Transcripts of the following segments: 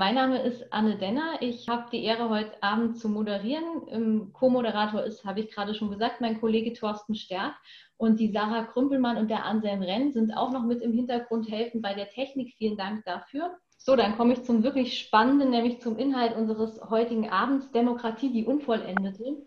Mein Name ist Anne Denner. Ich habe die Ehre, heute Abend zu moderieren. Co-Moderator ist, habe ich gerade schon gesagt, mein Kollege Thorsten Stärk. Und die Sarah Krümpelmann und der Anselm Renn sind auch noch mit im Hintergrund helfen bei der Technik. Vielen Dank dafür. So, dann komme ich zum wirklich Spannenden, nämlich zum Inhalt unseres heutigen Abends, Demokratie, die Unvollendete.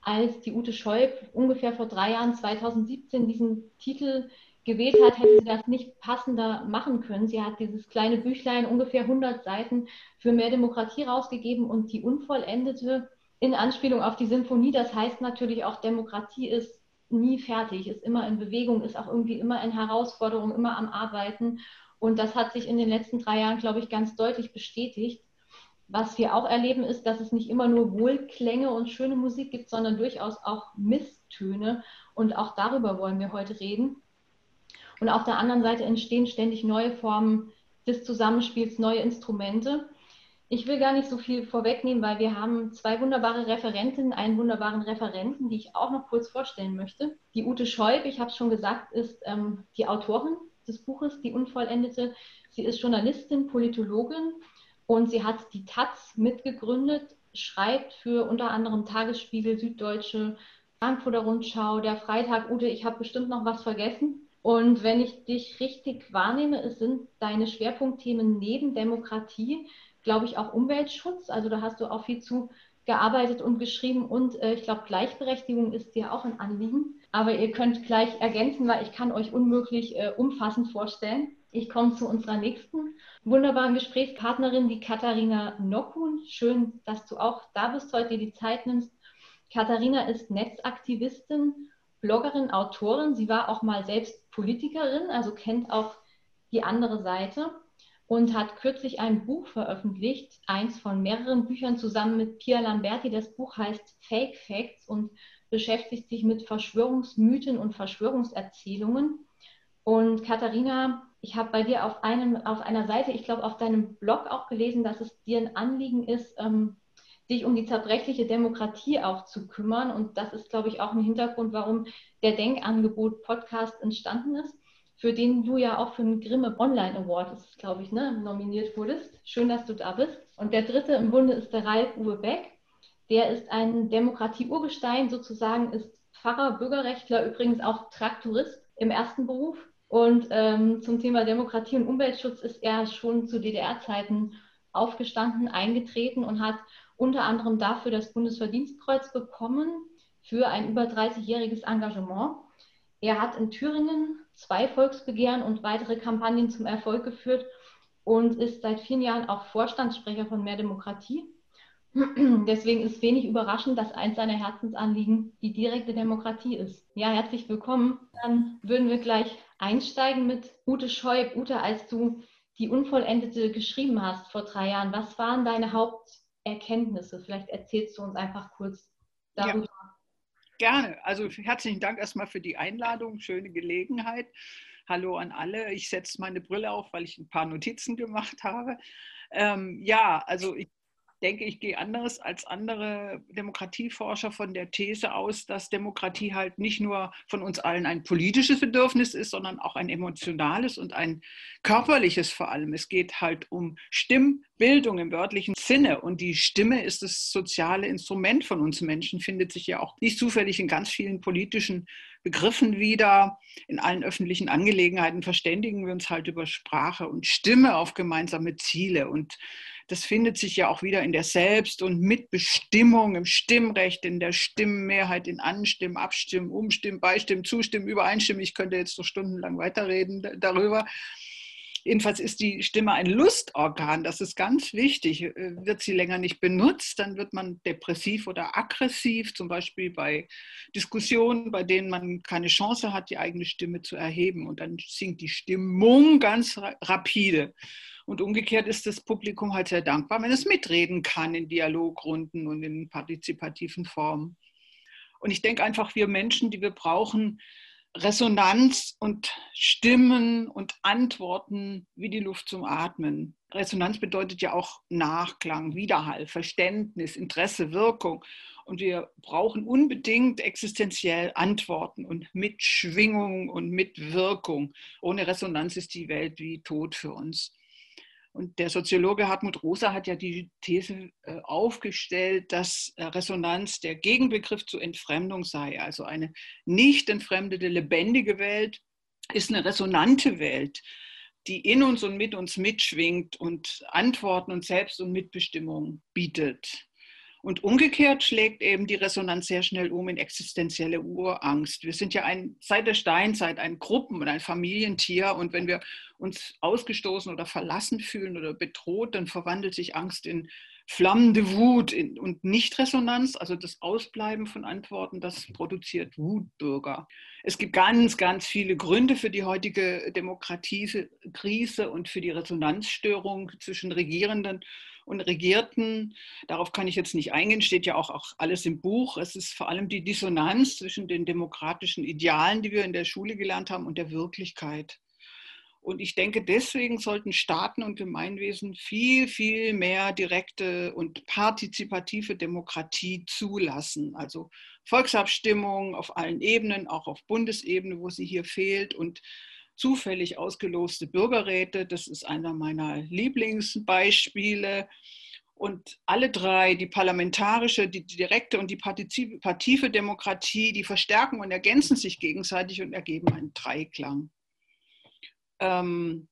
Als die Ute Scheub ungefähr vor drei Jahren, 2017, diesen Titel gewählt hat, hätte sie das nicht passender machen können. Sie hat dieses kleine Büchlein, ungefähr 100 Seiten, für mehr Demokratie rausgegeben und die Unvollendete in Anspielung auf die Symphonie. Das heißt natürlich auch, Demokratie ist nie fertig, ist immer in Bewegung, ist auch irgendwie immer in Herausforderung, immer am Arbeiten. Und das hat sich in den letzten drei Jahren, glaube ich, ganz deutlich bestätigt. Was wir auch erleben, ist, dass es nicht immer nur Wohlklänge und schöne Musik gibt, sondern durchaus auch Misstöne. Und auch darüber wollen wir heute reden. Und auf der anderen Seite entstehen ständig neue Formen des Zusammenspiels, neue Instrumente. Ich will gar nicht so viel vorwegnehmen, weil wir haben zwei wunderbare Referentinnen, einen wunderbaren Referenten, die ich auch noch kurz vorstellen möchte. Die Ute Scheub, ich habe es schon gesagt, ist ähm, die Autorin des Buches Die Unvollendete. Sie ist Journalistin, Politologin und sie hat die Taz mitgegründet, schreibt für unter anderem Tagesspiegel, Süddeutsche, Frankfurter Rundschau, der Freitag. Ute, ich habe bestimmt noch was vergessen. Und wenn ich dich richtig wahrnehme, es sind deine Schwerpunktthemen neben Demokratie, glaube ich, auch Umweltschutz. Also da hast du auch viel zu gearbeitet und geschrieben. Und äh, ich glaube, Gleichberechtigung ist dir auch ein Anliegen. Aber ihr könnt gleich ergänzen, weil ich kann euch unmöglich äh, umfassend vorstellen. Ich komme zu unserer nächsten wunderbaren Gesprächspartnerin, die Katharina Nockun. Schön, dass du auch da bist, heute dir die Zeit nimmst. Katharina ist Netzaktivistin Bloggerin, Autorin. Sie war auch mal selbst Politikerin, also kennt auch die andere Seite und hat kürzlich ein Buch veröffentlicht, eins von mehreren Büchern zusammen mit Pia Lamberti. Das Buch heißt Fake Facts und beschäftigt sich mit Verschwörungsmythen und Verschwörungserzählungen. Und Katharina, ich habe bei dir auf, einem, auf einer Seite, ich glaube auf deinem Blog auch gelesen, dass es dir ein Anliegen ist, ähm, sich um die zerbrechliche Demokratie auch zu kümmern. Und das ist, glaube ich, auch ein Hintergrund, warum der Denkangebot Podcast entstanden ist, für den du ja auch für den Grimme Online Award, ist, glaube ich, ne, nominiert wurdest. Schön, dass du da bist. Und der dritte im Bunde ist der Ralf Uwe Beck. Der ist ein Demokratie-Urgestein, sozusagen ist Pfarrer, Bürgerrechtler, übrigens auch Traktorist im ersten Beruf. Und ähm, zum Thema Demokratie und Umweltschutz ist er schon zu DDR-Zeiten aufgestanden, eingetreten und hat unter anderem dafür das Bundesverdienstkreuz bekommen für ein über 30-jähriges Engagement. Er hat in Thüringen zwei Volksbegehren und weitere Kampagnen zum Erfolg geführt und ist seit vielen Jahren auch Vorstandssprecher von Mehr Demokratie. Deswegen ist wenig überraschend, dass eins seiner Herzensanliegen die direkte Demokratie ist. Ja, herzlich willkommen. Dann würden wir gleich einsteigen mit Ute Scheub. Ute, als du die Unvollendete geschrieben hast vor drei Jahren, was waren deine Haupt Erkenntnisse? Vielleicht erzählst du uns einfach kurz darüber. Ja, gerne. Also herzlichen Dank erstmal für die Einladung. Schöne Gelegenheit. Hallo an alle. Ich setze meine Brille auf, weil ich ein paar Notizen gemacht habe. Ähm, ja, also ich denke, ich gehe anders als andere Demokratieforscher von der These aus, dass Demokratie halt nicht nur von uns allen ein politisches Bedürfnis ist, sondern auch ein emotionales und ein körperliches vor allem. Es geht halt um Stimmbildung im wörtlichen Sinne und die Stimme ist das soziale Instrument von uns Menschen, findet sich ja auch nicht zufällig in ganz vielen politischen Begriffen wieder. In allen öffentlichen Angelegenheiten verständigen wir uns halt über Sprache und Stimme auf gemeinsame Ziele und das findet sich ja auch wieder in der Selbst- und Mitbestimmung, im Stimmrecht, in der Stimmmehrheit, in Anstimmen, Abstimmen, Umstimmen, Beistimmen, Zustimmen, Übereinstimmen. Ich könnte jetzt so stundenlang weiterreden darüber. Jedenfalls ist die Stimme ein Lustorgan, das ist ganz wichtig. Äh, wird sie länger nicht benutzt, dann wird man depressiv oder aggressiv, zum Beispiel bei Diskussionen, bei denen man keine Chance hat, die eigene Stimme zu erheben. Und dann sinkt die Stimmung ganz rapide. Und umgekehrt ist das Publikum halt sehr dankbar, wenn es mitreden kann in Dialogrunden und in partizipativen Formen. Und ich denke einfach, wir Menschen, die wir brauchen, Resonanz und Stimmen und Antworten wie die Luft zum Atmen. Resonanz bedeutet ja auch Nachklang, Widerhall, Verständnis, Interesse, Wirkung. Und wir brauchen unbedingt existenziell Antworten und Mitschwingung und Mitwirkung. Ohne Resonanz ist die Welt wie tot für uns. Und der Soziologe Hartmut Rosa hat ja die These äh, aufgestellt, dass äh, Resonanz der Gegenbegriff zur Entfremdung sei. Also eine nicht entfremdete, lebendige Welt ist eine resonante Welt, die in uns und mit uns mitschwingt und Antworten und Selbst- und Mitbestimmung bietet. Und umgekehrt schlägt eben die Resonanz sehr schnell um in existenzielle Urangst. Wir sind ja ein, seit der Steinzeit ein Gruppen- und ein Familientier. Und wenn wir uns ausgestoßen oder verlassen fühlen oder bedroht, dann verwandelt sich Angst in flammende Wut und Nichtresonanz, also das Ausbleiben von Antworten, das produziert Wutbürger. Es gibt ganz, ganz viele Gründe für die heutige Demokratiekrise und für die Resonanzstörung zwischen Regierenden und Regierten. Darauf kann ich jetzt nicht eingehen, steht ja auch, auch alles im Buch. Es ist vor allem die Dissonanz zwischen den demokratischen Idealen, die wir in der Schule gelernt haben, und der Wirklichkeit. Und ich denke, deswegen sollten Staaten und Gemeinwesen viel, viel mehr direkte und partizipative Demokratie zulassen. Also Volksabstimmung auf allen Ebenen, auch auf Bundesebene, wo sie hier fehlt und zufällig ausgeloste Bürgerräte. Das ist einer meiner Lieblingsbeispiele. Und alle drei, die parlamentarische, die direkte und die partizipative Demokratie, die verstärken und ergänzen sich gegenseitig und ergeben einen Dreiklang. Ähm,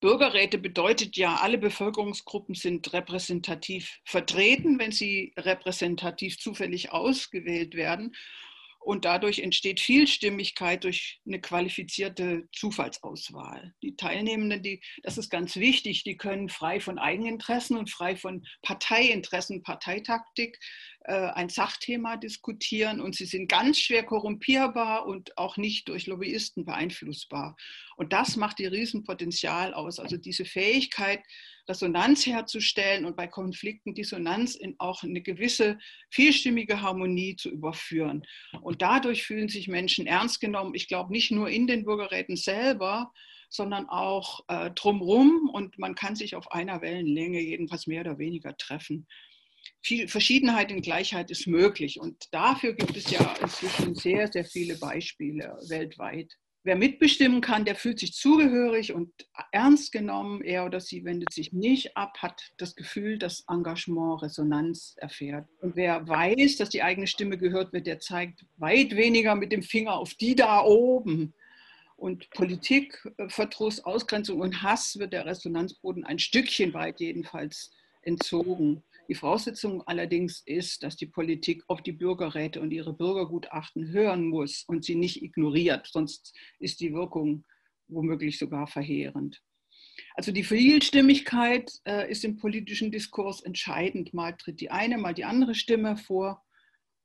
Bürgerräte bedeutet ja, alle Bevölkerungsgruppen sind repräsentativ vertreten, wenn sie repräsentativ zufällig ausgewählt werden. Und dadurch entsteht Vielstimmigkeit durch eine qualifizierte Zufallsauswahl. Die Teilnehmenden, die, das ist ganz wichtig, die können frei von Eigeninteressen und frei von Parteiinteressen, Parteitaktik ein Sachthema diskutieren und sie sind ganz schwer korrumpierbar und auch nicht durch Lobbyisten beeinflussbar. Und das macht ihr Riesenpotenzial aus. Also diese Fähigkeit, Resonanz herzustellen und bei Konflikten Dissonanz in auch eine gewisse vielstimmige Harmonie zu überführen. Und dadurch fühlen sich Menschen ernst genommen. Ich glaube nicht nur in den Bürgerräten selber, sondern auch äh, drumherum und man kann sich auf einer Wellenlänge jedenfalls mehr oder weniger treffen. Viel Verschiedenheit in Gleichheit ist möglich und dafür gibt es ja inzwischen sehr, sehr viele Beispiele weltweit wer mitbestimmen kann, der fühlt sich zugehörig und ernst genommen. Er oder sie wendet sich nicht ab, hat das Gefühl, dass Engagement Resonanz erfährt. Und wer weiß, dass die eigene Stimme gehört wird, der zeigt weit weniger mit dem Finger auf die da oben. Und Politik, äh, Verdruss, Ausgrenzung und Hass wird der Resonanzboden ein Stückchen weit jedenfalls entzogen. Die Voraussetzung allerdings ist, dass die Politik auf die Bürgerräte und ihre Bürgergutachten hören muss und sie nicht ignoriert, sonst ist die Wirkung womöglich sogar verheerend. Also die Vielstimmigkeit äh, ist im politischen Diskurs entscheidend. Mal tritt die eine, mal die andere Stimme vor.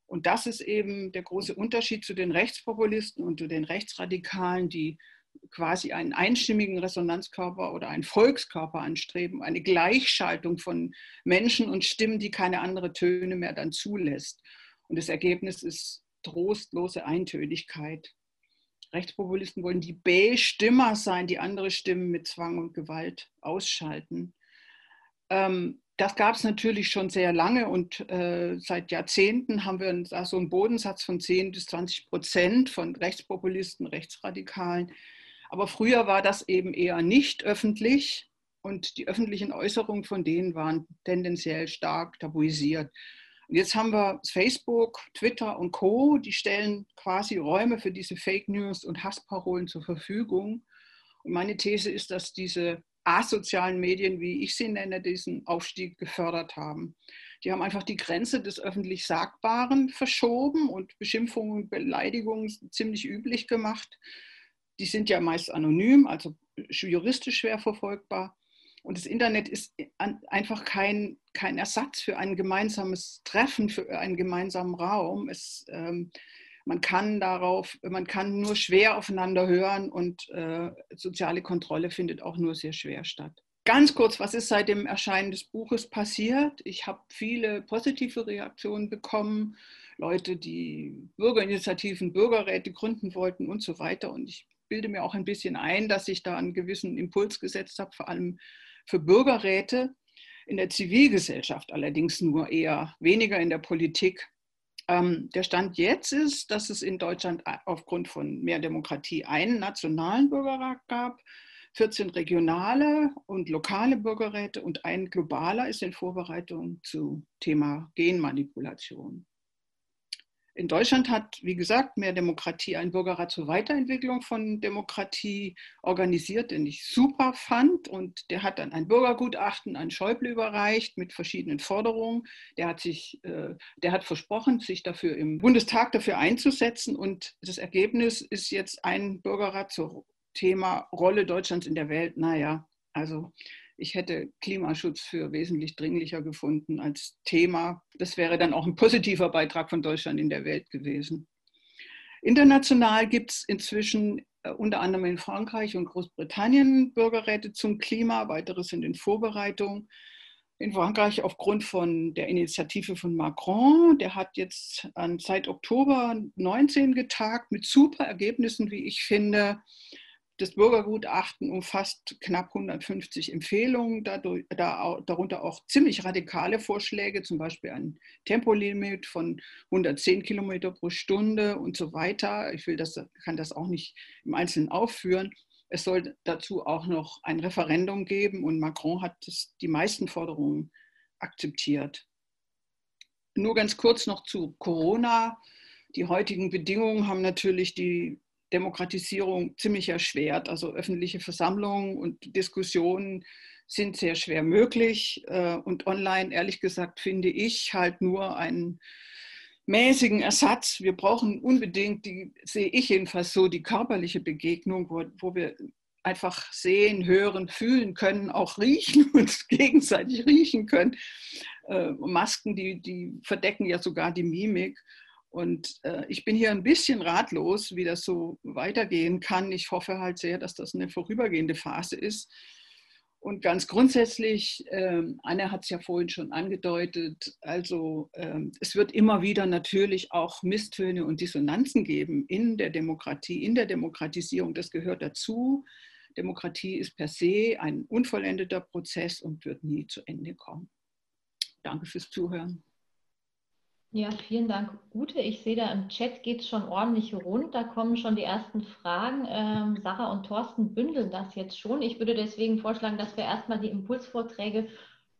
Und das ist eben der große Unterschied zu den Rechtspopulisten und zu den Rechtsradikalen, die quasi einen einstimmigen Resonanzkörper oder einen Volkskörper anstreben, eine Gleichschaltung von Menschen und Stimmen, die keine andere Töne mehr dann zulässt. Und das Ergebnis ist trostlose Eintönigkeit. Rechtspopulisten wollen die B-Stimmer sein, die andere Stimmen mit Zwang und Gewalt ausschalten. Ähm, das gab es natürlich schon sehr lange und äh, seit Jahrzehnten haben wir da so einen Bodensatz von 10 bis 20 Prozent von Rechtspopulisten, Rechtsradikalen, aber früher war das eben eher nicht öffentlich und die öffentlichen Äußerungen von denen waren tendenziell stark tabuisiert. Und jetzt haben wir Facebook, Twitter und Co., die stellen quasi Räume für diese Fake News und Hassparolen zur Verfügung. Und meine These ist, dass diese asozialen Medien, wie ich sie nenne, diesen Aufstieg gefördert haben. Die haben einfach die Grenze des öffentlich Sagbaren verschoben und Beschimpfungen und Beleidigungen ziemlich üblich gemacht die sind ja meist anonym, also juristisch schwer verfolgbar. Und das Internet ist einfach kein, kein Ersatz für ein gemeinsames Treffen, für einen gemeinsamen Raum. Es, ähm, man kann darauf, man kann nur schwer aufeinander hören und äh, soziale Kontrolle findet auch nur sehr schwer statt. Ganz kurz, was ist seit dem Erscheinen des Buches passiert? Ich habe viele positive Reaktionen bekommen, Leute, die Bürgerinitiativen, Bürgerräte gründen wollten und so weiter. Und ich bilde mir auch ein bisschen ein, dass ich da einen gewissen Impuls gesetzt habe, vor allem für Bürgerräte, in der Zivilgesellschaft allerdings nur eher, weniger in der Politik. Ähm, der Stand jetzt ist, dass es in Deutschland aufgrund von mehr Demokratie einen nationalen Bürgerrat gab. 14 regionale und lokale Bürgerräte und ein globaler ist in Vorbereitung zu Thema Genmanipulation. In Deutschland hat, wie gesagt, mehr Demokratie ein Bürgerrat zur Weiterentwicklung von Demokratie organisiert, den ich super fand. Und der hat dann ein Bürgergutachten an Schäuble überreicht mit verschiedenen Forderungen. Der hat, sich, äh, der hat versprochen, sich dafür im Bundestag dafür einzusetzen. Und das Ergebnis ist jetzt ein Bürgerrat zum Thema Rolle Deutschlands in der Welt. Naja, also ich hätte Klimaschutz für wesentlich dringlicher gefunden als Thema. Das wäre dann auch ein positiver Beitrag von Deutschland in der Welt gewesen. International gibt es inzwischen äh, unter anderem in Frankreich und Großbritannien Bürgerräte zum Klima. Weitere sind in Vorbereitung. In Frankreich aufgrund von der Initiative von Macron. Der hat jetzt seit Oktober 19 getagt mit super Ergebnissen, wie ich finde. Das Bürgergutachten umfasst knapp 150 Empfehlungen, dadurch, da, darunter auch ziemlich radikale Vorschläge, zum Beispiel ein Tempolimit von 110 Kilometer pro Stunde und so weiter. Ich will das, kann das auch nicht im Einzelnen aufführen. Es soll dazu auch noch ein Referendum geben und Macron hat das, die meisten Forderungen akzeptiert. Nur ganz kurz noch zu Corona. Die heutigen Bedingungen haben natürlich die Demokratisierung ziemlich erschwert. Also öffentliche Versammlungen und Diskussionen sind sehr schwer möglich. Äh, und online, ehrlich gesagt, finde ich halt nur einen mäßigen Ersatz. Wir brauchen unbedingt, die sehe ich jedenfalls so, die körperliche Begegnung, wo, wo wir einfach sehen, hören, fühlen können, auch riechen und gegenseitig riechen können. Äh, Masken, die, die verdecken ja sogar die Mimik. Und äh, ich bin hier ein bisschen ratlos, wie das so weitergehen kann. Ich hoffe halt sehr, dass das eine vorübergehende Phase ist. Und ganz grundsätzlich, äh, Anne hat es ja vorhin schon angedeutet, also äh, es wird immer wieder natürlich auch Misstöne und Dissonanzen geben in der Demokratie, in der Demokratisierung. Das gehört dazu. Demokratie ist per se ein unvollendeter Prozess und wird nie zu Ende kommen. Danke fürs Zuhören. Ja, vielen Dank, Ute. Ich sehe da im Chat geht es schon ordentlich rund. Da kommen schon die ersten Fragen. Ähm, Sarah und Thorsten bündeln das jetzt schon. Ich würde deswegen vorschlagen, dass wir erstmal die Impulsvorträge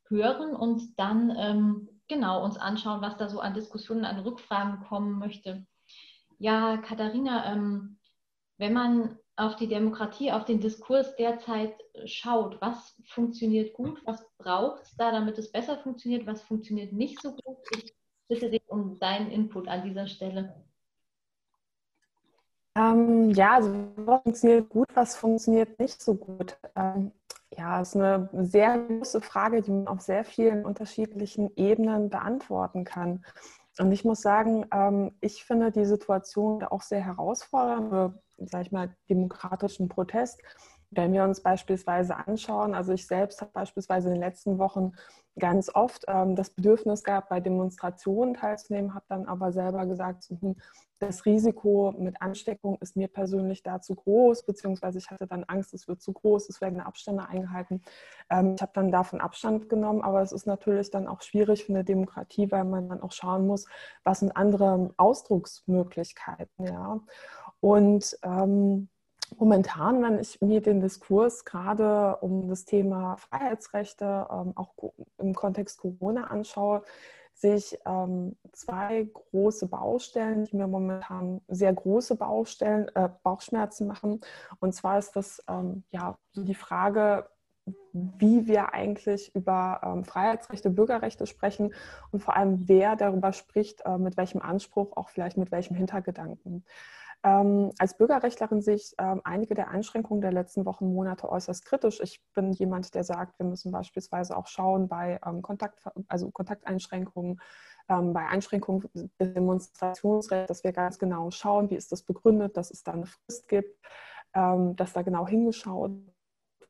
hören und dann ähm, genau uns anschauen, was da so an Diskussionen, an Rückfragen kommen möchte. Ja, Katharina, ähm, wenn man auf die Demokratie, auf den Diskurs derzeit schaut, was funktioniert gut, was braucht es da, damit es besser funktioniert, was funktioniert nicht so gut? Ich bitte dich um deinen Input an dieser Stelle. Ähm, ja, also was funktioniert gut, was funktioniert nicht so gut? Ähm, ja, ist eine sehr große Frage, die man auf sehr vielen unterschiedlichen Ebenen beantworten kann. Und ich muss sagen, ähm, ich finde die Situation auch sehr herausfordernd für, sag ich mal, demokratischen Protest. Wenn wir uns beispielsweise anschauen, also ich selbst habe beispielsweise in den letzten Wochen ganz oft ähm, das Bedürfnis gehabt, bei Demonstrationen teilzunehmen, habe dann aber selber gesagt, hm, das Risiko mit Ansteckung ist mir persönlich da zu groß, beziehungsweise ich hatte dann Angst, es wird zu groß, es werden Abstände eingehalten. Ähm, ich habe dann davon Abstand genommen, aber es ist natürlich dann auch schwierig für eine Demokratie, weil man dann auch schauen muss, was sind andere Ausdrucksmöglichkeiten. Ja? Und ähm, momentan, wenn ich mir den Diskurs gerade um das Thema Freiheitsrechte ähm, auch im Kontext Corona anschaue, sehe ich ähm, zwei große Baustellen, die mir momentan sehr große Baustellen, äh, Bauchschmerzen machen. Und zwar ist das ähm, ja die Frage, wie wir eigentlich über ähm, Freiheitsrechte, Bürgerrechte sprechen und vor allem, wer darüber spricht, äh, mit welchem Anspruch, auch vielleicht mit welchem Hintergedanken. Ähm, als Bürgerrechtlerin sehe ich ähm, einige der Einschränkungen der letzten Wochen, Monate äußerst kritisch. Ich bin jemand, der sagt, wir müssen beispielsweise auch schauen bei ähm, Kontakt, also Kontakteinschränkungen, ähm, bei Einschränkungen des Demonstrationsrechts, dass wir ganz genau schauen, wie ist das begründet, dass es da eine Frist gibt, ähm, dass da genau hingeschaut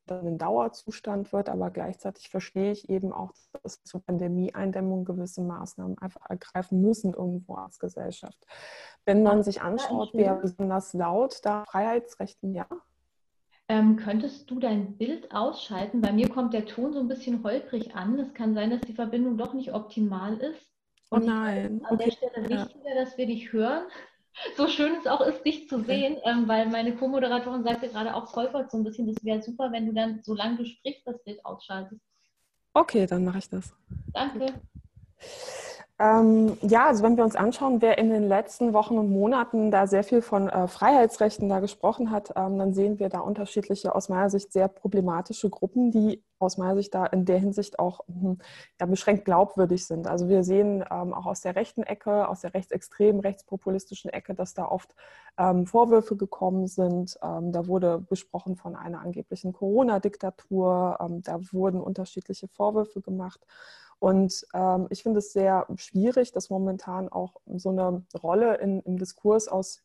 dann ein Dauerzustand wird, aber gleichzeitig verstehe ich eben auch, dass zur Pandemieeindämmung gewisse Maßnahmen einfach ergreifen müssen irgendwo als Gesellschaft. Wenn man sich anschaut, wer besonders laut da Freiheitsrechten, ja. Ähm, könntest du dein Bild ausschalten? Bei mir kommt der Ton so ein bisschen holprig an. Es kann sein, dass die Verbindung doch nicht optimal ist. Oh Und oh nein. An okay. der Stelle wichtiger, dass wir dich hören so schön es auch ist, dich zu sehen, ähm, weil meine Co-Moderatorin sagte gerade auch Volkert so ein bisschen, das wäre super, wenn du dann, solange du sprichst, das Bild ausschaltest. Okay, dann mache ich das. Danke. Ähm, ja, also wenn wir uns anschauen, wer in den letzten Wochen und Monaten da sehr viel von äh, Freiheitsrechten da gesprochen hat, ähm, dann sehen wir da unterschiedliche, aus meiner Sicht sehr problematische Gruppen, die aus meiner Sicht da in der Hinsicht auch hm, ja, beschränkt glaubwürdig sind. Also wir sehen ähm, auch aus der rechten Ecke, aus der rechtsextremen, rechtspopulistischen Ecke, dass da oft ähm, Vorwürfe gekommen sind. Ähm, da wurde gesprochen von einer angeblichen Corona-Diktatur. Ähm, da wurden unterschiedliche Vorwürfe gemacht. Und ähm, ich finde es sehr schwierig, dass momentan auch so eine Rolle in, im Diskurs aus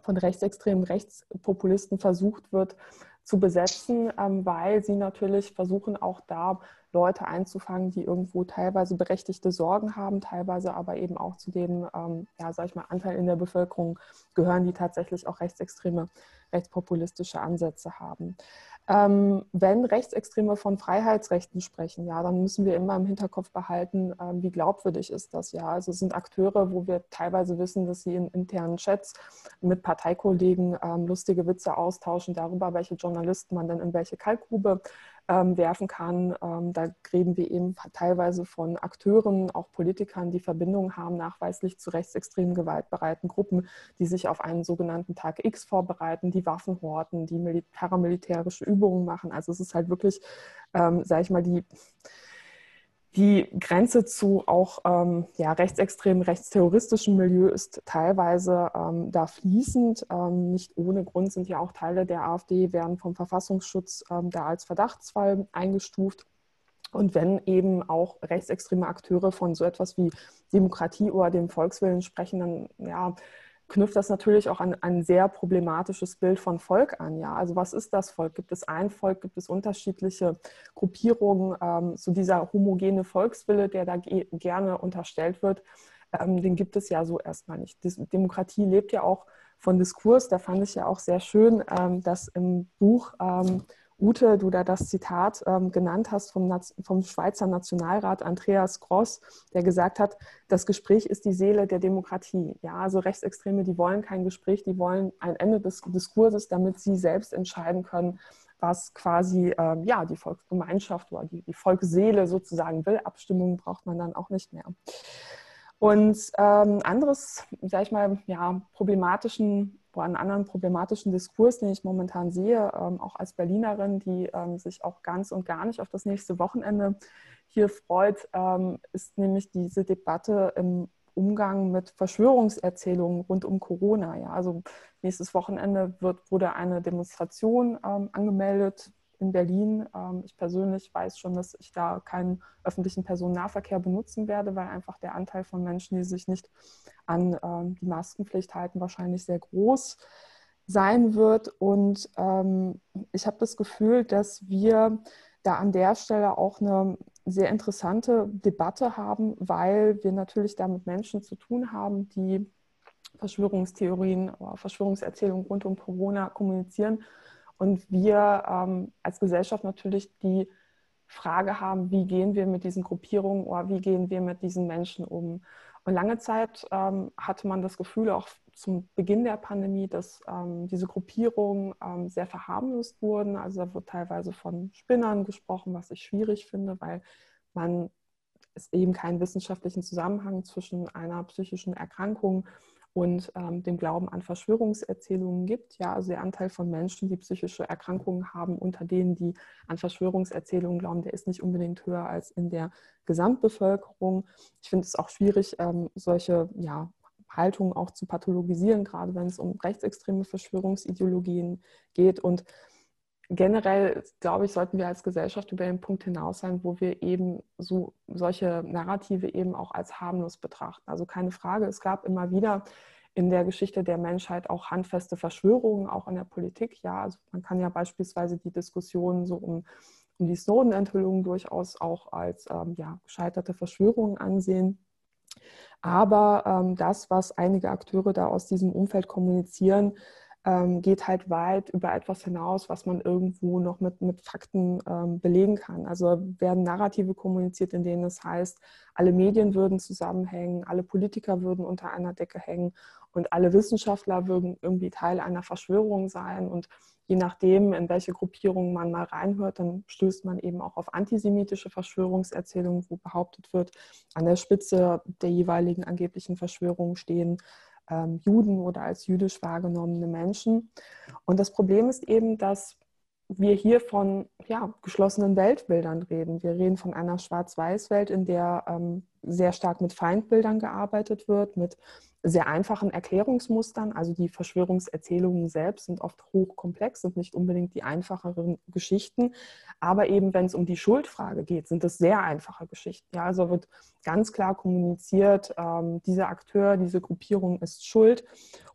von rechtsextremen Rechtspopulisten versucht wird zu besetzen, ähm, weil sie natürlich versuchen, auch da Leute einzufangen, die irgendwo teilweise berechtigte Sorgen haben, teilweise aber eben auch zu dem, ähm, ja, sag ich mal, Anteil in der Bevölkerung gehören, die tatsächlich auch rechtsextreme, rechtspopulistische Ansätze haben. Ähm, wenn Rechtsextreme von Freiheitsrechten sprechen, ja, dann müssen wir immer im Hinterkopf behalten, ähm, wie glaubwürdig ist das, ja. Also es sind Akteure, wo wir teilweise wissen, dass sie in internen Chats mit Parteikollegen ähm, lustige Witze austauschen darüber, welche Journalisten man denn in welche Kalkgrube ähm, werfen kann. Ähm, da reden wir eben teilweise von Akteuren, auch Politikern, die Verbindungen haben, nachweislich zu rechtsextremen gewaltbereiten Gruppen, die sich auf einen sogenannten Tag X vorbereiten, die Waffen horten, die paramilitärische Übungen machen. Also es ist halt wirklich, ähm, sage ich mal, die die Grenze zu auch ähm, ja, rechtsextremen, rechtsterroristischen Milieu ist teilweise ähm, da fließend. Ähm, nicht ohne Grund sind ja auch Teile der AfD, werden vom Verfassungsschutz ähm, da als Verdachtsfall eingestuft. Und wenn eben auch rechtsextreme Akteure von so etwas wie Demokratie oder dem Volkswillen sprechen, dann ja, knüpft das natürlich auch an ein sehr problematisches Bild von Volk an. Ja? Also was ist das Volk? Gibt es ein Volk? Gibt es unterschiedliche Gruppierungen? Ähm, so dieser homogene Volkswille, der da ge gerne unterstellt wird, ähm, den gibt es ja so erstmal nicht. Die Demokratie lebt ja auch von Diskurs. Da fand ich ja auch sehr schön, ähm, dass im Buch ähm, Ute, du da das Zitat ähm, genannt hast vom, vom Schweizer Nationalrat Andreas Gross, der gesagt hat, das Gespräch ist die Seele der Demokratie. Ja, also Rechtsextreme, die wollen kein Gespräch, die wollen ein Ende des Diskurses, damit sie selbst entscheiden können, was quasi ähm, ja, die Volksgemeinschaft oder die, die Volksseele sozusagen will. Abstimmungen braucht man dann auch nicht mehr. Und ähm, anderes, sage ich mal, ja, problematischen oder einen anderen problematischen Diskurs, den ich momentan sehe, ähm, auch als Berlinerin, die ähm, sich auch ganz und gar nicht auf das nächste Wochenende hier freut, ähm, ist nämlich diese Debatte im Umgang mit Verschwörungserzählungen rund um Corona. Ja, also nächstes Wochenende wird, wurde eine Demonstration ähm, angemeldet in Berlin. Ähm, ich persönlich weiß schon, dass ich da keinen öffentlichen Personennahverkehr benutzen werde, weil einfach der Anteil von Menschen, die sich nicht an ähm, die Maskenpflicht halten, wahrscheinlich sehr groß sein wird. Und ähm, ich habe das Gefühl, dass wir da an der Stelle auch eine sehr interessante Debatte haben, weil wir natürlich da mit Menschen zu tun haben, die Verschwörungstheorien oder Verschwörungserzählungen rund um Corona kommunizieren und wir ähm, als Gesellschaft natürlich die Frage haben, wie gehen wir mit diesen Gruppierungen oder wie gehen wir mit diesen Menschen um. Und lange Zeit ähm, hatte man das Gefühl, auch zum Beginn der Pandemie, dass ähm, diese Gruppierungen ähm, sehr verharmlost wurden. Also da wird teilweise von Spinnern gesprochen, was ich schwierig finde, weil man es eben keinen wissenschaftlichen Zusammenhang zwischen einer psychischen Erkrankung und ähm, dem Glauben an Verschwörungserzählungen gibt. Ja, also der Anteil von Menschen, die psychische Erkrankungen haben, unter denen, die an Verschwörungserzählungen glauben, der ist nicht unbedingt höher als in der Gesamtbevölkerung. Ich finde es auch schwierig, ähm, solche ja, Haltungen auch zu pathologisieren, gerade wenn es um rechtsextreme Verschwörungsideologien geht. Und generell, glaube ich, sollten wir als Gesellschaft über den Punkt hinaus sein, wo wir eben so solche Narrative eben auch als harmlos betrachten. Also keine Frage, es gab immer wieder in der Geschichte der Menschheit auch handfeste Verschwörungen, auch in der Politik. Ja, also man kann ja beispielsweise die Diskussion so um, um die Snowden-Enthüllung durchaus auch als ähm, ja, gescheiterte Verschwörungen ansehen. Aber ähm, das, was einige Akteure da aus diesem Umfeld kommunizieren, ähm, geht halt weit über etwas hinaus, was man irgendwo noch mit, mit Fakten ähm, belegen kann. Also werden Narrative kommuniziert, in denen es heißt, alle Medien würden zusammenhängen, alle Politiker würden unter einer Decke hängen und alle Wissenschaftler würden irgendwie Teil einer Verschwörung sein. Und je nachdem, in welche Gruppierung man mal reinhört, dann stößt man eben auch auf antisemitische Verschwörungserzählungen, wo behauptet wird, an der Spitze der jeweiligen angeblichen Verschwörungen stehen ähm, Juden oder als jüdisch wahrgenommene Menschen. Und das Problem ist eben, dass wir hier von ja, geschlossenen Weltbildern reden. Wir reden von einer Schwarz-Weiß-Welt, in der ähm, sehr stark mit Feindbildern gearbeitet wird, mit sehr einfachen Erklärungsmustern. Also die Verschwörungserzählungen selbst sind oft hochkomplex, sind nicht unbedingt die einfacheren Geschichten. Aber eben, wenn es um die Schuldfrage geht, sind es sehr einfache Geschichten. Ja, also wird ganz klar kommuniziert, ähm, dieser Akteur, diese Gruppierung ist schuld.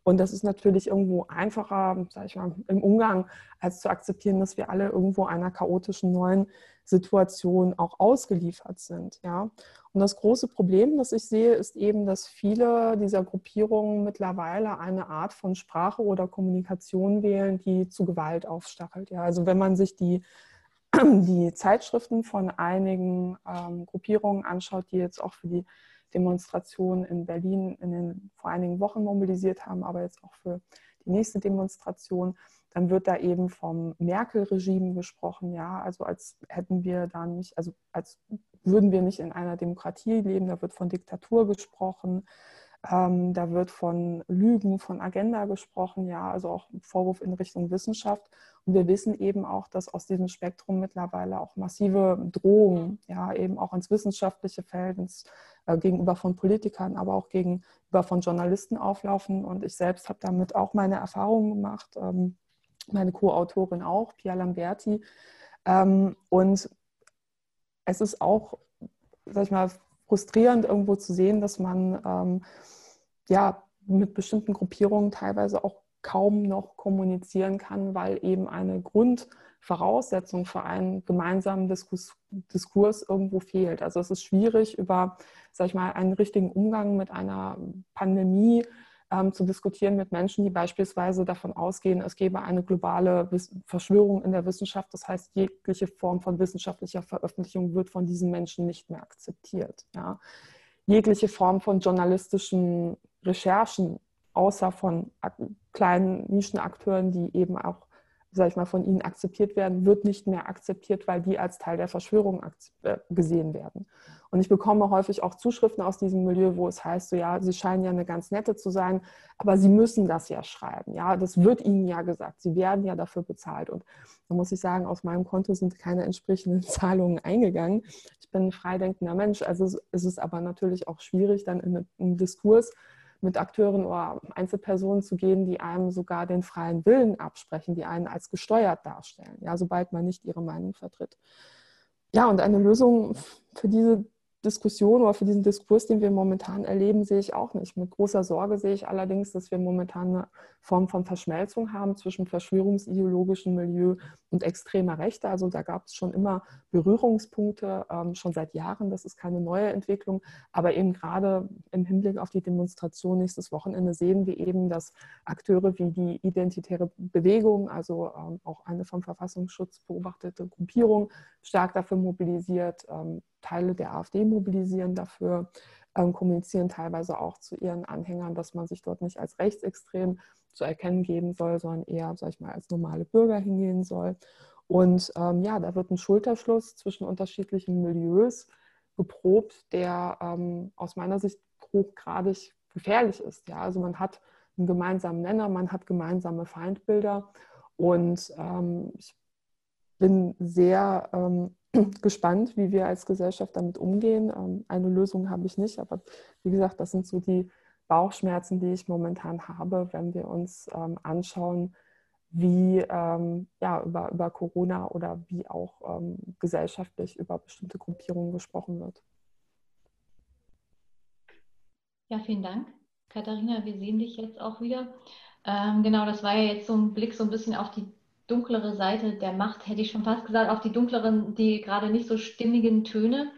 Und das ist natürlich irgendwo einfacher, sage ich mal, im Umgang, als zu akzeptieren, dass wir alle irgendwo einer chaotischen neuen Situation auch ausgeliefert sind. Ja? Und das große Problem, das ich sehe, ist eben, dass viele dieser Gruppierungen mittlerweile eine Art von Sprache oder Kommunikation wählen, die zu Gewalt aufstachelt. Ja? Also wenn man sich die, die Zeitschriften von einigen ähm, Gruppierungen anschaut, die jetzt auch für die Demonstration in Berlin in den, vor einigen Wochen mobilisiert haben, aber jetzt auch für die nächste Demonstration, dann wird da eben vom Merkel-Regime gesprochen, ja, also als hätten wir da nicht, also als würden wir nicht in einer Demokratie leben, da wird von Diktatur gesprochen, ähm, da wird von Lügen, von Agenda gesprochen, ja, also auch Vorwurf in Richtung Wissenschaft. Und wir wissen eben auch, dass aus diesem Spektrum mittlerweile auch massive Drohungen, ja, eben auch ins wissenschaftliche Feld, ins, äh, gegenüber von Politikern, aber auch gegenüber von Journalisten auflaufen. Und ich selbst habe damit auch meine Erfahrungen gemacht. Ähm, meine Co-Autorin auch, Pia Lamberti. Ähm, und es ist auch, sag ich mal, frustrierend irgendwo zu sehen, dass man ähm, ja mit bestimmten Gruppierungen teilweise auch kaum noch kommunizieren kann, weil eben eine Grundvoraussetzung für einen gemeinsamen Diskurs, Diskurs irgendwo fehlt. Also es ist schwierig, über, sag ich mal, einen richtigen Umgang mit einer Pandemie ähm, zu diskutieren mit Menschen, die beispielsweise davon ausgehen, es gäbe eine globale Verschwörung in der Wissenschaft. Das heißt, jegliche Form von wissenschaftlicher Veröffentlichung wird von diesen Menschen nicht mehr akzeptiert. Ja. Jegliche Form von journalistischen Recherchen, außer von kleinen Nischenakteuren, die eben auch sag ich mal, von ihnen akzeptiert werden, wird nicht mehr akzeptiert, weil die als Teil der Verschwörung äh, gesehen werden. Und ich bekomme häufig auch Zuschriften aus diesem Milieu, wo es heißt, so ja, sie scheinen ja eine ganz nette zu sein, aber sie müssen das ja schreiben. Ja, das wird ihnen ja gesagt. Sie werden ja dafür bezahlt. Und da muss ich sagen, aus meinem Konto sind keine entsprechenden Zahlungen eingegangen. Ich bin ein freidenkender Mensch. Also es ist aber natürlich auch schwierig, dann in einem Diskurs mit Akteuren oder Einzelpersonen zu gehen, die einem sogar den freien Willen absprechen, die einen als gesteuert darstellen, ja, sobald man nicht ihre Meinung vertritt. Ja, und eine Lösung für diese Diskussion oder für diesen Diskurs, den wir momentan erleben, sehe ich auch nicht. Mit großer Sorge sehe ich allerdings, dass wir momentan eine Form von Verschmelzung haben zwischen verschwörungsideologischem Milieu und extremer Rechte. Also da gab es schon immer Berührungspunkte, ähm, schon seit Jahren. Das ist keine neue Entwicklung. Aber eben gerade im Hinblick auf die Demonstration nächstes Wochenende sehen wir eben, dass Akteure wie die Identitäre Bewegung, also ähm, auch eine vom Verfassungsschutz beobachtete Gruppierung, stark dafür mobilisiert, ähm, Teile der AfD mobilisieren dafür, ähm, kommunizieren teilweise auch zu ihren Anhängern, dass man sich dort nicht als rechtsextrem zu erkennen geben soll, sondern eher, sag ich mal, als normale Bürger hingehen soll. Und ähm, ja, da wird ein Schulterschluss zwischen unterschiedlichen Milieus geprobt, der ähm, aus meiner Sicht hochgradig gefährlich ist. Ja? Also man hat einen gemeinsamen Nenner, man hat gemeinsame Feindbilder und ähm, ich bin sehr ähm, gespannt, wie wir als Gesellschaft damit umgehen. Ähm, eine Lösung habe ich nicht, aber wie gesagt, das sind so die Bauchschmerzen, die ich momentan habe, wenn wir uns ähm, anschauen, wie ähm, ja, über, über Corona oder wie auch gesellschaftlich über bestimmte Gruppierungen gesprochen wird. Ja, vielen Dank. Katharina, wir sehen dich jetzt auch wieder. Genau, das war ja jetzt so ein Blick so ein bisschen auf die dunklere Seite der Macht, hätte ich schon fast gesagt, auf die dunkleren, die gerade nicht so stimmigen Töne.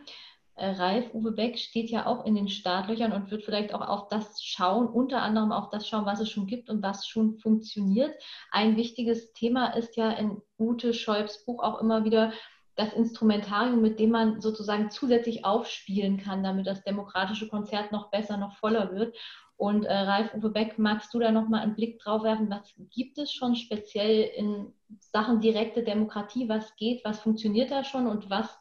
äh, Ralf Uwe Beck steht ja auch in den Startlöchern und wird vielleicht auch auf das schauen, unter anderem auf das schauen, was es schon gibt und was schon funktioniert. Ein wichtiges Thema ist ja in Ute Scholz Buch auch immer wieder das Instrumentarium, mit dem man sozusagen zusätzlich aufspielen kann, damit das demokratische Konzert noch besser, noch voller wird. Und äh, Ralf Uwe Beck, magst du da nochmal einen Blick drauf werfen? Was gibt es schon speziell in Sachen direkte Demokratie? Was geht? Was funktioniert da schon? Und was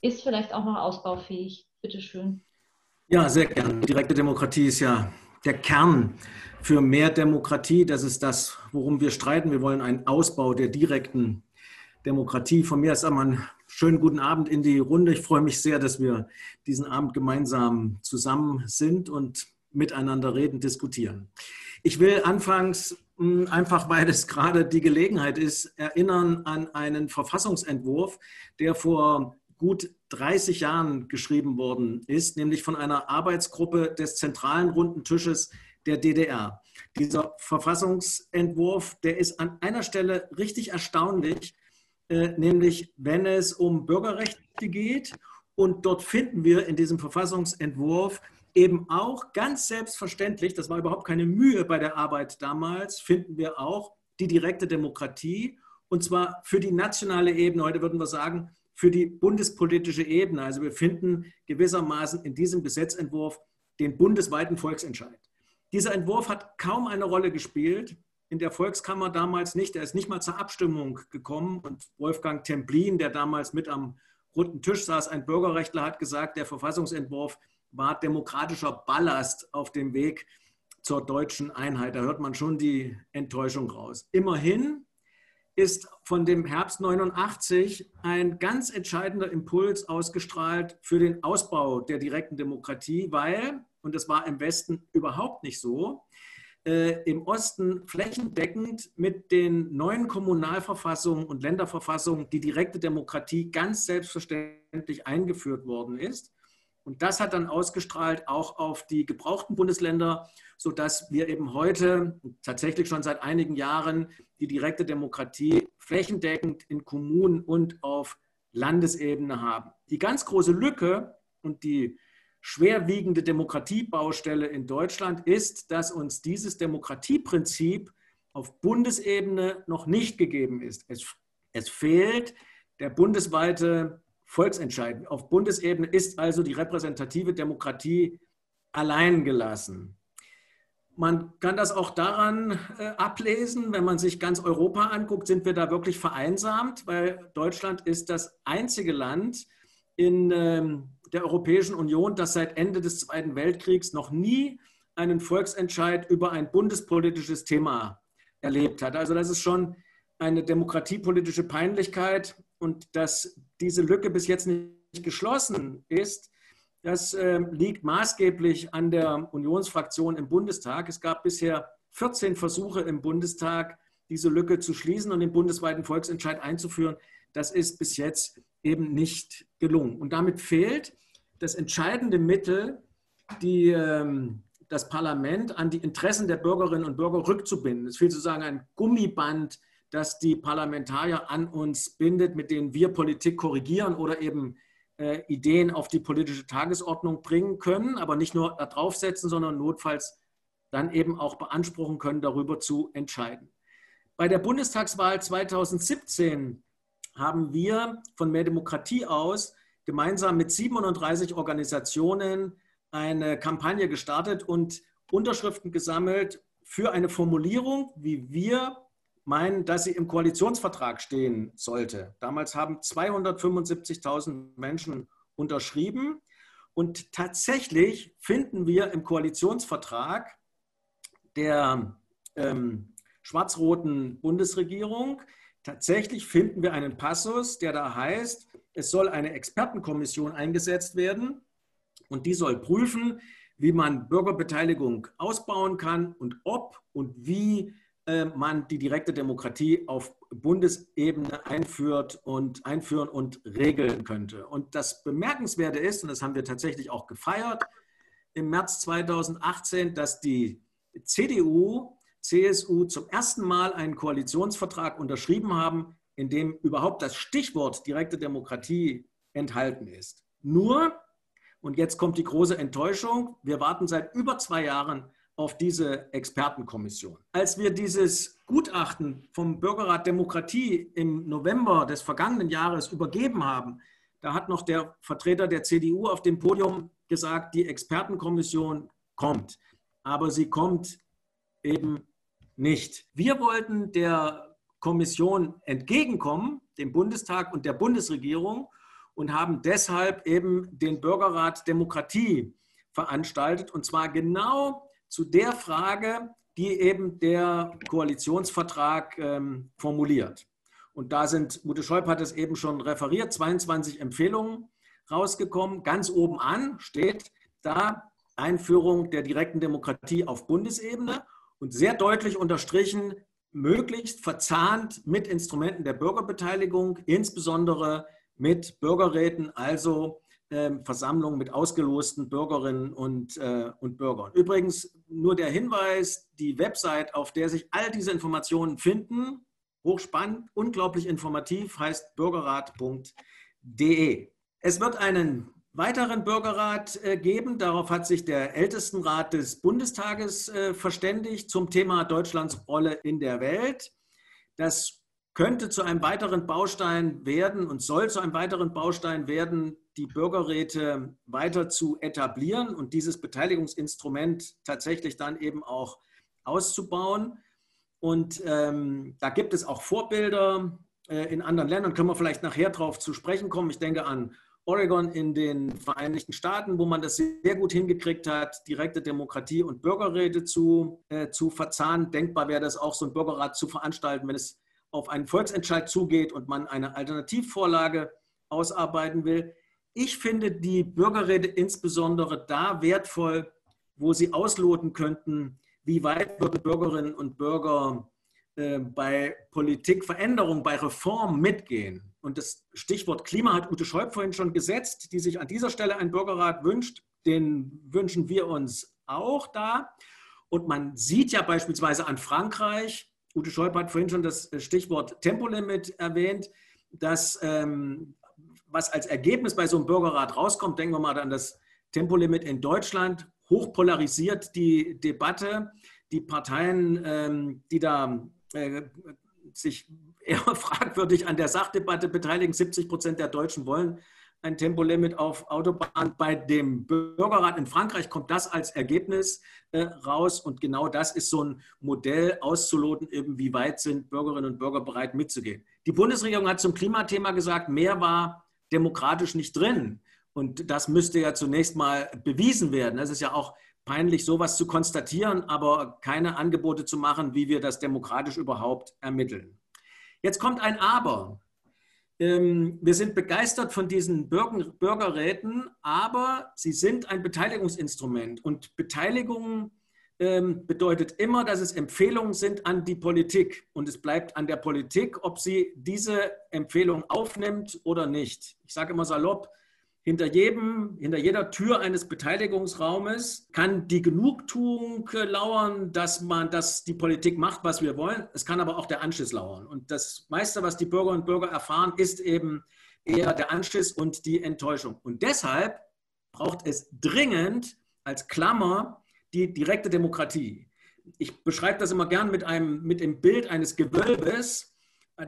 ist vielleicht auch noch ausbaufähig? Bitte schön. Ja, sehr gerne. Direkte Demokratie ist ja der Kern für mehr Demokratie. Das ist das, worum wir streiten. Wir wollen einen Ausbau der direkten Demokratie. Von mir erst einmal einen schönen guten Abend in die Runde. Ich freue mich sehr, dass wir diesen Abend gemeinsam zusammen sind und miteinander reden, diskutieren. Ich will anfangs einfach, weil es gerade die Gelegenheit ist, erinnern an einen Verfassungsentwurf, der vor gut 30 Jahren geschrieben worden ist, nämlich von einer Arbeitsgruppe des zentralen runden Tisches der DDR. Dieser Verfassungsentwurf, der ist an einer Stelle richtig erstaunlich, äh, nämlich wenn es um Bürgerrechte geht. Und dort finden wir in diesem Verfassungsentwurf eben auch ganz selbstverständlich, das war überhaupt keine Mühe bei der Arbeit damals, finden wir auch die direkte Demokratie und zwar für die nationale Ebene, heute würden wir sagen, für die bundespolitische Ebene. Also wir finden gewissermaßen in diesem Gesetzentwurf den bundesweiten Volksentscheid. Dieser Entwurf hat kaum eine Rolle gespielt, in der Volkskammer damals nicht. Er ist nicht mal zur Abstimmung gekommen und Wolfgang Templin, der damals mit am runden Tisch saß, ein Bürgerrechtler, hat gesagt, der Verfassungsentwurf war demokratischer Ballast auf dem Weg zur deutschen Einheit. Da hört man schon die Enttäuschung raus. Immerhin ist von dem Herbst 89 ein ganz entscheidender Impuls ausgestrahlt für den Ausbau der direkten Demokratie, weil, und das war im Westen überhaupt nicht so, äh, im Osten flächendeckend mit den neuen Kommunalverfassungen und Länderverfassungen die direkte Demokratie ganz selbstverständlich eingeführt worden ist. Und das hat dann ausgestrahlt auch auf die gebrauchten Bundesländer, sodass wir eben heute tatsächlich schon seit einigen Jahren die direkte Demokratie flächendeckend in Kommunen und auf Landesebene haben. Die ganz große Lücke und die schwerwiegende Demokratiebaustelle in Deutschland ist, dass uns dieses Demokratieprinzip auf Bundesebene noch nicht gegeben ist. Es, es fehlt der bundesweite Volksentscheid. Auf Bundesebene ist also die repräsentative Demokratie allein gelassen. Man kann das auch daran äh, ablesen, wenn man sich ganz Europa anguckt, sind wir da wirklich vereinsamt, weil Deutschland ist das einzige Land in ähm, der Europäischen Union, das seit Ende des Zweiten Weltkriegs noch nie einen Volksentscheid über ein bundespolitisches Thema erlebt hat. Also das ist schon eine demokratiepolitische Peinlichkeit und dass diese Lücke bis jetzt nicht geschlossen ist, das äh, liegt maßgeblich an der Unionsfraktion im Bundestag. Es gab bisher 14 Versuche im Bundestag, diese Lücke zu schließen und den bundesweiten Volksentscheid einzuführen. Das ist bis jetzt eben nicht gelungen. Und damit fehlt das entscheidende Mittel, die, ähm, das Parlament an die Interessen der Bürgerinnen und Bürger rückzubinden. Es fehlt sozusagen ein Gummiband, das die Parlamentarier an uns bindet, mit denen wir Politik korrigieren oder eben äh, Ideen auf die politische Tagesordnung bringen können, aber nicht nur da draufsetzen, sondern notfalls dann eben auch beanspruchen können, darüber zu entscheiden. Bei der Bundestagswahl 2017 haben wir von Mehr Demokratie aus gemeinsam mit 37 Organisationen eine Kampagne gestartet und Unterschriften gesammelt für eine Formulierung, wie wir meinen, dass sie im Koalitionsvertrag stehen sollte. Damals haben 275.000 Menschen unterschrieben. Und tatsächlich finden wir im Koalitionsvertrag der ähm, schwarz-roten Bundesregierung, tatsächlich finden wir einen Passus, der da heißt, es soll eine Expertenkommission eingesetzt werden und die soll prüfen, wie man Bürgerbeteiligung ausbauen kann und ob und wie man die direkte Demokratie auf Bundesebene einführt und einführen und regeln könnte. Und das Bemerkenswerte ist, und das haben wir tatsächlich auch gefeiert, im März 2018, dass die CDU, CSU zum ersten Mal einen Koalitionsvertrag unterschrieben haben, in dem überhaupt das Stichwort direkte Demokratie enthalten ist. Nur Und jetzt kommt die große Enttäuschung. Wir warten seit über zwei Jahren auf diese Expertenkommission. Als wir dieses Gutachten vom Bürgerrat Demokratie im November des vergangenen Jahres übergeben haben, da hat noch der Vertreter der CDU auf dem Podium gesagt, die Expertenkommission kommt, aber sie kommt eben nicht. Wir wollten der Kommission entgegenkommen, dem Bundestag und der Bundesregierung, und haben deshalb eben den Bürgerrat Demokratie veranstaltet, und zwar genau zu der Frage, die eben der Koalitionsvertrag ähm, formuliert. Und da sind, Ute Schäup hat es eben schon referiert, 22 Empfehlungen rausgekommen. Ganz oben an steht da Einführung der direkten Demokratie auf Bundesebene und sehr deutlich unterstrichen, möglichst verzahnt mit Instrumenten der Bürgerbeteiligung, insbesondere mit Bürgerräten, also äh, Versammlungen mit ausgelosten Bürgerinnen und, äh, und Bürgern. Übrigens nur der Hinweis, die Website, auf der sich all diese Informationen finden, hochspannend, unglaublich informativ, heißt bürgerrat.de. Es wird einen weiteren Bürgerrat äh, geben. Darauf hat sich der Ältestenrat des Bundestages äh, verständigt zum Thema Deutschlands Rolle in der Welt. Das könnte zu einem weiteren Baustein werden und soll zu einem weiteren Baustein werden, die Bürgerräte weiter zu etablieren und dieses Beteiligungsinstrument tatsächlich dann eben auch auszubauen. Und ähm, da gibt es auch Vorbilder äh, in anderen Ländern, können wir vielleicht nachher darauf zu sprechen kommen. Ich denke an Oregon in den Vereinigten Staaten, wo man das sehr gut hingekriegt hat, direkte Demokratie und Bürgerräte zu, äh, zu verzahnen. Denkbar wäre das auch, so ein Bürgerrat zu veranstalten, wenn es auf einen Volksentscheid zugeht und man eine Alternativvorlage ausarbeiten will. Ich finde die Bürgerräte insbesondere da wertvoll, wo sie ausloten könnten, wie weit Bürgerinnen und Bürger äh, bei Politikveränderung, bei Reform mitgehen. Und das Stichwort Klima hat Ute Schäup vorhin schon gesetzt, die sich an dieser Stelle einen Bürgerrat wünscht. Den wünschen wir uns auch da. Und man sieht ja beispielsweise an Frankreich, Ute Schäup hat vorhin schon das Stichwort Tempolimit erwähnt, dass ähm, was als Ergebnis bei so einem Bürgerrat rauskommt, denken wir mal an das Tempolimit in Deutschland, hochpolarisiert die Debatte. Die Parteien, ähm, die da äh, sich eher fragwürdig an der Sachdebatte beteiligen, 70 Prozent der Deutschen wollen ein Tempolimit auf Autobahnen. Bei dem Bürgerrat in Frankreich kommt das als Ergebnis äh, raus. Und genau das ist so ein Modell auszuloten, eben wie weit sind Bürgerinnen und Bürger bereit mitzugehen. Die Bundesregierung hat zum Klimathema gesagt, mehr war demokratisch nicht drin. Und das müsste ja zunächst mal bewiesen werden. Es ist ja auch peinlich, sowas zu konstatieren, aber keine Angebote zu machen, wie wir das demokratisch überhaupt ermitteln. Jetzt kommt ein Aber. Ähm, wir sind begeistert von diesen Bürgerräten, aber sie sind ein Beteiligungsinstrument. Und Beteiligung ähm, bedeutet immer, dass es Empfehlungen sind an die Politik. Und es bleibt an der Politik, ob sie diese Empfehlung aufnimmt oder nicht. Ich sage immer salopp, hinter jedem, hinter jeder Tür eines Beteiligungsraumes kann die Genugtuung lauern, dass man, dass die Politik macht, was wir wollen. Es kann aber auch der Anschiss lauern. Und das meiste, was die Bürgerinnen und Bürger erfahren, ist eben eher der Anschiss und die Enttäuschung. Und deshalb braucht es dringend als Klammer die direkte Demokratie. Ich beschreibe das immer gern mit, einem, mit dem Bild eines Gewölbes.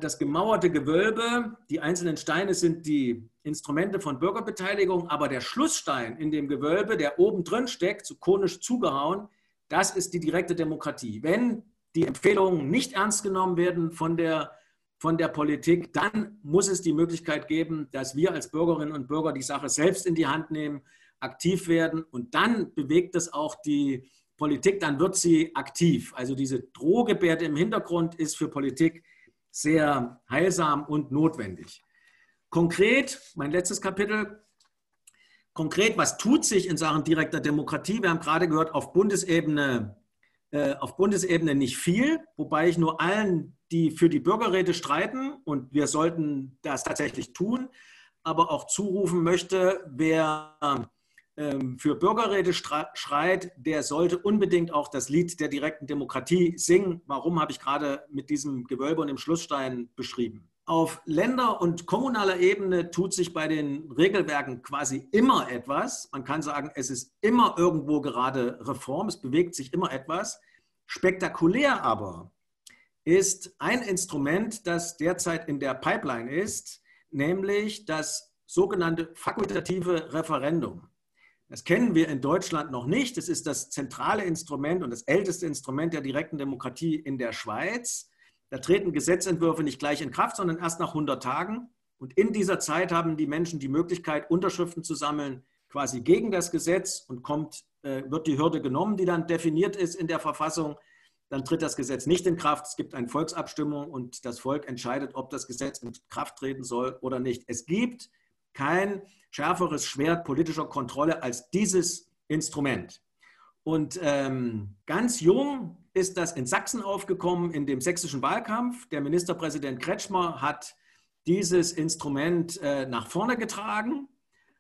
Das gemauerte Gewölbe, die einzelnen Steine sind die Instrumente von Bürgerbeteiligung, aber der Schlussstein in dem Gewölbe, der oben drin steckt, so konisch zugehauen, das ist die direkte Demokratie. Wenn die Empfehlungen nicht ernst genommen werden von der, von der Politik, dann muss es die Möglichkeit geben, dass wir als Bürgerinnen und Bürger die Sache selbst in die Hand nehmen, aktiv werden und dann bewegt es auch die Politik, dann wird sie aktiv. Also diese Drohgebärde im Hintergrund ist für Politik sehr heilsam und notwendig. Konkret, mein letztes Kapitel, konkret, was tut sich in Sachen direkter Demokratie? Wir haben gerade gehört, auf Bundesebene, äh, auf Bundesebene nicht viel, wobei ich nur allen, die für die Bürgerräte streiten, und wir sollten das tatsächlich tun, aber auch zurufen möchte, wer für Bürgerräte schreit, der sollte unbedingt auch das Lied der direkten Demokratie singen. Warum habe ich gerade mit diesem Gewölbe und dem Schlussstein beschrieben? Auf Länder- und kommunaler Ebene tut sich bei den Regelwerken quasi immer etwas. Man kann sagen, es ist immer irgendwo gerade Reform, es bewegt sich immer etwas. Spektakulär aber ist ein Instrument, das derzeit in der Pipeline ist, nämlich das sogenannte fakultative Referendum. Das kennen wir in Deutschland noch nicht. Es ist das zentrale Instrument und das älteste Instrument der direkten Demokratie in der Schweiz. Da treten Gesetzentwürfe nicht gleich in Kraft, sondern erst nach 100 Tagen. Und in dieser Zeit haben die Menschen die Möglichkeit, Unterschriften zu sammeln, quasi gegen das Gesetz und kommt, äh, wird die Hürde genommen, die dann definiert ist in der Verfassung. Dann tritt das Gesetz nicht in Kraft. Es gibt eine Volksabstimmung und das Volk entscheidet, ob das Gesetz in Kraft treten soll oder nicht. Es gibt kein schärferes Schwert politischer Kontrolle als dieses Instrument. Und ähm, ganz jung ist das in Sachsen aufgekommen, in dem sächsischen Wahlkampf. Der Ministerpräsident Kretschmer hat dieses Instrument äh, nach vorne getragen,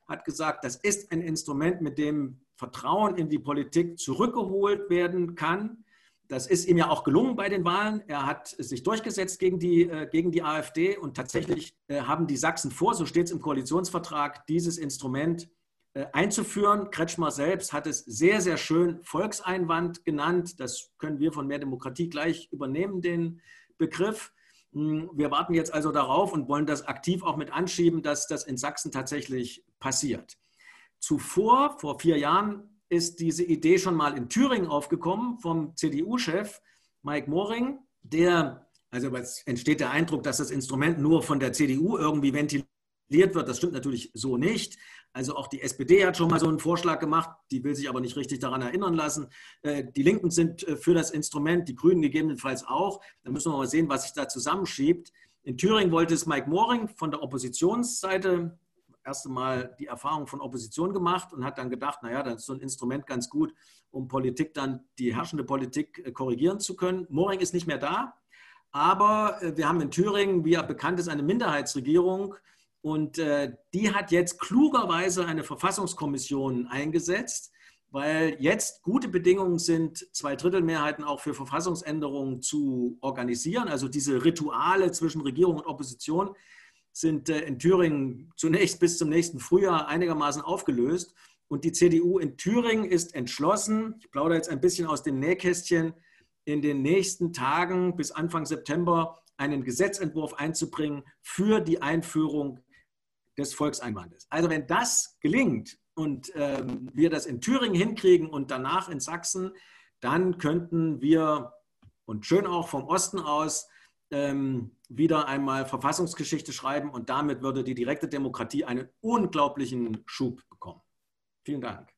hat gesagt, das ist ein Instrument, mit dem Vertrauen in die Politik zurückgeholt werden kann. Das ist ihm ja auch gelungen bei den Wahlen. Er hat sich durchgesetzt gegen die, äh, gegen die AfD und tatsächlich äh, haben die Sachsen vor, so steht es im Koalitionsvertrag, dieses Instrument äh, einzuführen. Kretschmer selbst hat es sehr, sehr schön Volkseinwand genannt. Das können wir von Mehr Demokratie gleich übernehmen, den Begriff. Hm, wir warten jetzt also darauf und wollen das aktiv auch mit anschieben, dass das in Sachsen tatsächlich passiert. Zuvor, vor vier Jahren, ist diese Idee schon mal in Thüringen aufgekommen vom CDU-Chef Mike Moring, der, also es entsteht der Eindruck, dass das Instrument nur von der CDU irgendwie ventiliert wird. Das stimmt natürlich so nicht. Also auch die SPD hat schon mal so einen Vorschlag gemacht, die will sich aber nicht richtig daran erinnern lassen. Äh, die Linken sind äh, für das Instrument, die Grünen gegebenenfalls auch. Da müssen wir mal sehen, was sich da zusammenschiebt. In Thüringen wollte es Mike Moring von der Oppositionsseite erste Mal die Erfahrung von Opposition gemacht und hat dann gedacht, naja, dann ist so ein Instrument ganz gut, um Politik dann, die herrschende Politik äh, korrigieren zu können. Moring ist nicht mehr da, aber wir haben in Thüringen, wie ja bekannt ist, eine Minderheitsregierung und äh, die hat jetzt klugerweise eine Verfassungskommission eingesetzt, weil jetzt gute Bedingungen sind, Zweidrittelmehrheiten auch für Verfassungsänderungen zu organisieren. Also diese Rituale zwischen Regierung und Opposition sind äh, in Thüringen zunächst bis zum nächsten Frühjahr einigermaßen aufgelöst. Und die CDU in Thüringen ist entschlossen, ich plaudere jetzt ein bisschen aus dem Nähkästchen, in den nächsten Tagen bis Anfang September einen Gesetzentwurf einzubringen für die Einführung des Volkseinwandes. Also wenn das gelingt und ähm, wir das in Thüringen hinkriegen und danach in Sachsen, dann könnten wir und schön auch vom Osten aus ähm, wieder einmal Verfassungsgeschichte schreiben und damit würde die direkte Demokratie einen unglaublichen Schub bekommen. Vielen Dank.